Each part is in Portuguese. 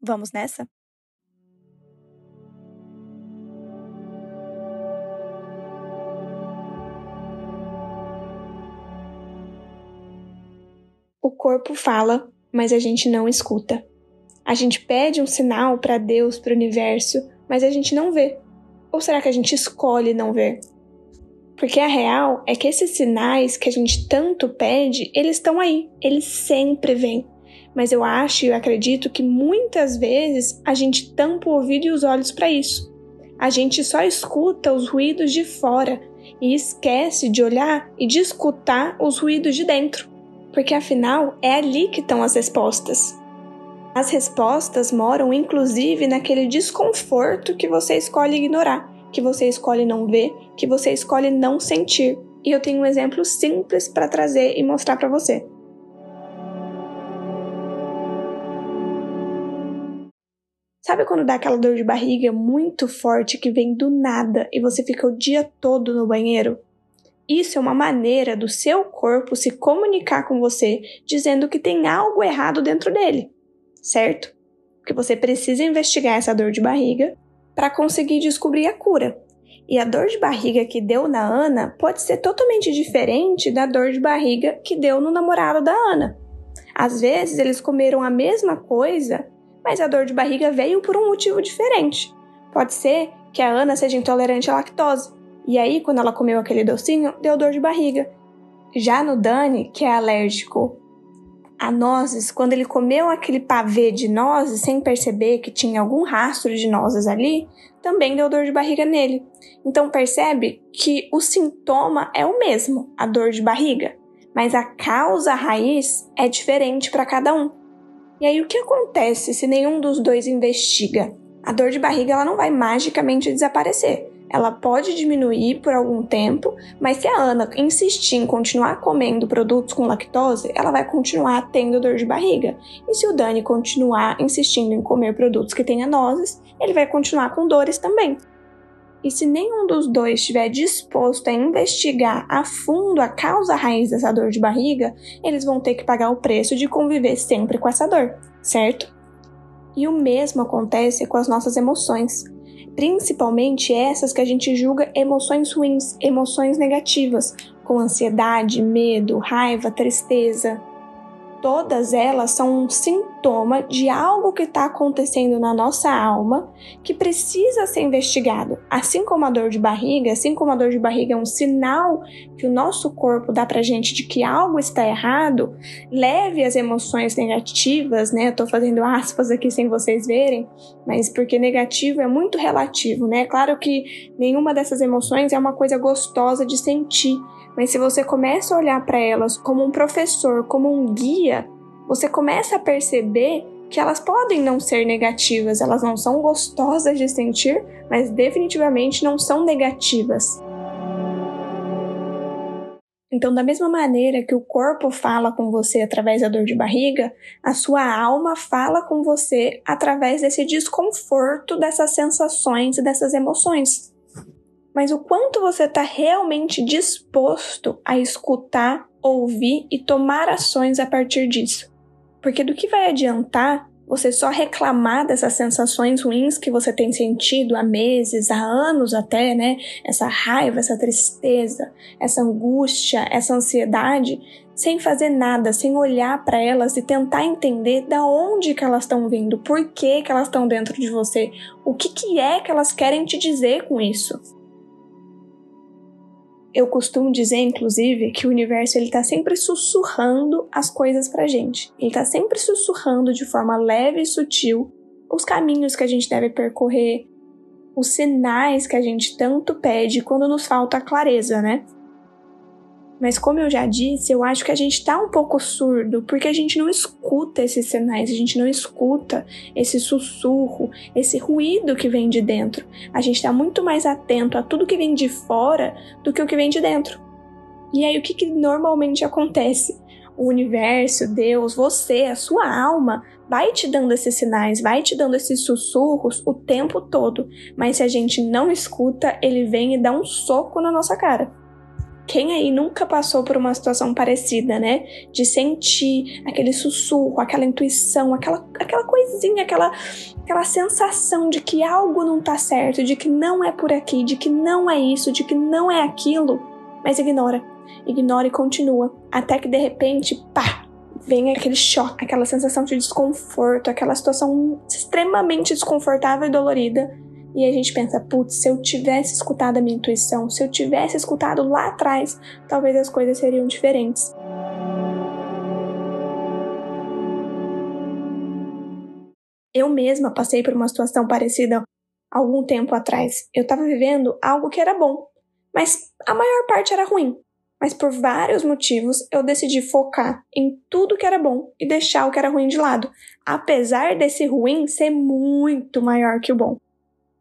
Vamos nessa? O corpo fala, mas a gente não escuta. A gente pede um sinal para Deus, para o universo, mas a gente não vê. Ou será que a gente escolhe não ver? Porque a real é que esses sinais que a gente tanto pede, eles estão aí, eles sempre vêm. Mas eu acho e acredito que muitas vezes a gente tampa o ouvido e os olhos para isso. A gente só escuta os ruídos de fora e esquece de olhar e de escutar os ruídos de dentro. Porque afinal é ali que estão as respostas. As respostas moram inclusive naquele desconforto que você escolhe ignorar que você escolhe não ver, que você escolhe não sentir. E eu tenho um exemplo simples para trazer e mostrar para você. Sabe quando dá aquela dor de barriga muito forte que vem do nada e você fica o dia todo no banheiro? Isso é uma maneira do seu corpo se comunicar com você, dizendo que tem algo errado dentro dele, certo? Que você precisa investigar essa dor de barriga para conseguir descobrir a cura. E a dor de barriga que deu na Ana pode ser totalmente diferente da dor de barriga que deu no namorado da Ana. Às vezes eles comeram a mesma coisa, mas a dor de barriga veio por um motivo diferente. Pode ser que a Ana seja intolerante à lactose, e aí quando ela comeu aquele docinho, deu dor de barriga. Já no Dani, que é alérgico a nozes, quando ele comeu aquele pavê de nozes sem perceber que tinha algum rastro de nozes ali, também deu dor de barriga nele. Então percebe que o sintoma é o mesmo, a dor de barriga, mas a causa raiz é diferente para cada um. E aí o que acontece se nenhum dos dois investiga? A dor de barriga ela não vai magicamente desaparecer ela pode diminuir por algum tempo, mas se a Ana insistir em continuar comendo produtos com lactose, ela vai continuar tendo dor de barriga. E se o Dani continuar insistindo em comer produtos que tenham nozes, ele vai continuar com dores também. E se nenhum dos dois estiver disposto a investigar a fundo a causa raiz dessa dor de barriga, eles vão ter que pagar o preço de conviver sempre com essa dor, certo? E o mesmo acontece com as nossas emoções principalmente essas que a gente julga emoções ruins, emoções negativas, como ansiedade, medo, raiva, tristeza, Todas elas são um sintoma de algo que está acontecendo na nossa alma que precisa ser investigado. Assim como a dor de barriga, assim como a dor de barriga é um sinal que o nosso corpo dá pra gente de que algo está errado, leve as emoções negativas, né? Eu tô fazendo aspas aqui sem vocês verem, mas porque negativo é muito relativo, né? Claro que nenhuma dessas emoções é uma coisa gostosa de sentir mas se você começa a olhar para elas como um professor, como um guia, você começa a perceber que elas podem não ser negativas, elas não são gostosas de sentir, mas definitivamente não são negativas. Então, da mesma maneira que o corpo fala com você através da dor de barriga, a sua alma fala com você através desse desconforto, dessas sensações e dessas emoções mas o quanto você está realmente disposto a escutar, ouvir e tomar ações a partir disso. Porque do que vai adiantar você só reclamar dessas sensações ruins que você tem sentido há meses, há anos até, né? Essa raiva, essa tristeza, essa angústia, essa ansiedade, sem fazer nada, sem olhar para elas e tentar entender da onde que elas estão vindo, por que que elas estão dentro de você, o que que é que elas querem te dizer com isso. Eu costumo dizer, inclusive, que o universo ele está sempre sussurrando as coisas para gente. Ele está sempre sussurrando de forma leve e sutil os caminhos que a gente deve percorrer, os sinais que a gente tanto pede quando nos falta clareza, né? Mas como eu já disse, eu acho que a gente tá um pouco surdo, porque a gente não escuta esses sinais, a gente não escuta esse sussurro, esse ruído que vem de dentro. A gente tá muito mais atento a tudo que vem de fora do que o que vem de dentro. E aí o que, que normalmente acontece? O universo, Deus, você, a sua alma, vai te dando esses sinais, vai te dando esses sussurros o tempo todo. Mas se a gente não escuta, ele vem e dá um soco na nossa cara. Quem aí nunca passou por uma situação parecida, né? De sentir aquele sussurro, aquela intuição, aquela, aquela coisinha, aquela, aquela sensação de que algo não tá certo, de que não é por aqui, de que não é isso, de que não é aquilo, mas ignora. Ignora e continua. Até que de repente, pá, vem aquele choque, aquela sensação de desconforto, aquela situação extremamente desconfortável e dolorida e a gente pensa, putz, se eu tivesse escutado a minha intuição, se eu tivesse escutado lá atrás, talvez as coisas seriam diferentes. Eu mesma passei por uma situação parecida algum tempo atrás. Eu estava vivendo algo que era bom, mas a maior parte era ruim. Mas por vários motivos eu decidi focar em tudo que era bom e deixar o que era ruim de lado, apesar desse ruim ser muito maior que o bom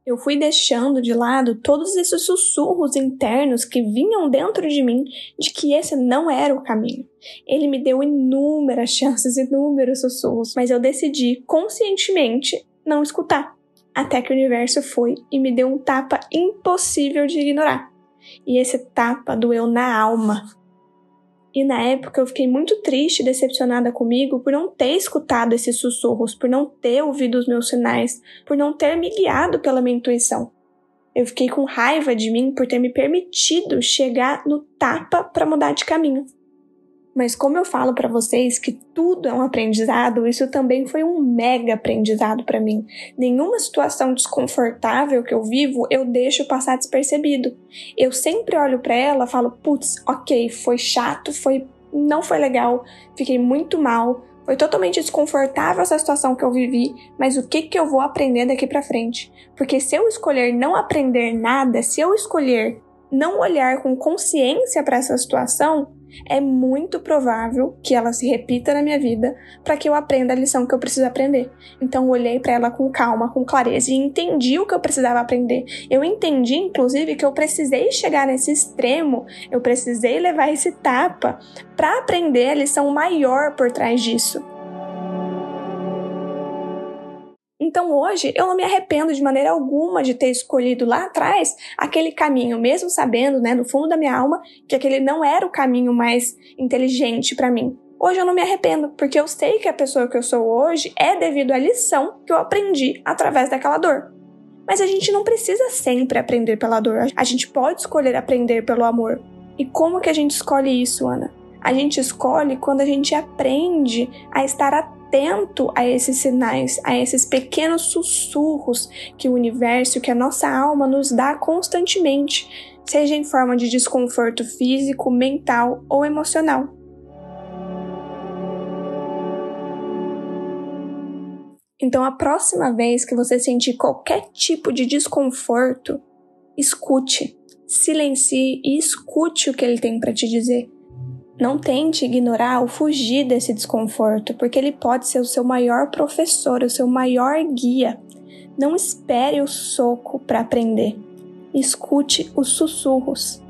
eu fui deixando de lado todos esses sussurros internos que vinham dentro de mim de que esse não era o caminho. Ele me deu inúmeras chances, inúmeros sussurros, mas eu decidi conscientemente não escutar. Até que o universo foi e me deu um tapa impossível de ignorar. E esse tapa doeu na alma, e na época eu fiquei muito triste e decepcionada comigo por não ter escutado esses sussurros, por não ter ouvido os meus sinais, por não ter me guiado pela minha intuição. Eu fiquei com raiva de mim por ter me permitido chegar no tapa para mudar de caminho. Mas como eu falo para vocês que tudo é um aprendizado, isso também foi um mega aprendizado para mim. Nenhuma situação desconfortável que eu vivo eu deixo passar despercebido. Eu sempre olho para ela, falo, putz, ok, foi chato, foi não foi legal, fiquei muito mal, foi totalmente desconfortável essa situação que eu vivi, mas o que que eu vou aprender daqui para frente? Porque se eu escolher não aprender nada, se eu escolher não olhar com consciência para essa situação, é muito provável que ela se repita na minha vida para que eu aprenda a lição que eu preciso aprender. Então olhei para ela com calma, com clareza e entendi o que eu precisava aprender. Eu entendi, inclusive, que eu precisei chegar nesse extremo, eu precisei levar esse tapa para aprender a lição maior por trás disso. Então hoje eu não me arrependo de maneira alguma de ter escolhido lá atrás aquele caminho, mesmo sabendo, né, no fundo da minha alma, que aquele não era o caminho mais inteligente para mim. Hoje eu não me arrependo, porque eu sei que a pessoa que eu sou hoje é devido à lição que eu aprendi através daquela dor. Mas a gente não precisa sempre aprender pela dor, a gente pode escolher aprender pelo amor. E como que a gente escolhe isso, Ana? A gente escolhe quando a gente aprende a estar atento atento a esses sinais, a esses pequenos sussurros que o universo, que a nossa alma nos dá constantemente, seja em forma de desconforto físico, mental ou emocional. Então, a próxima vez que você sentir qualquer tipo de desconforto, escute, silencie e escute o que ele tem para te dizer. Não tente ignorar ou fugir desse desconforto, porque ele pode ser o seu maior professor, o seu maior guia. Não espere o soco para aprender. Escute os sussurros.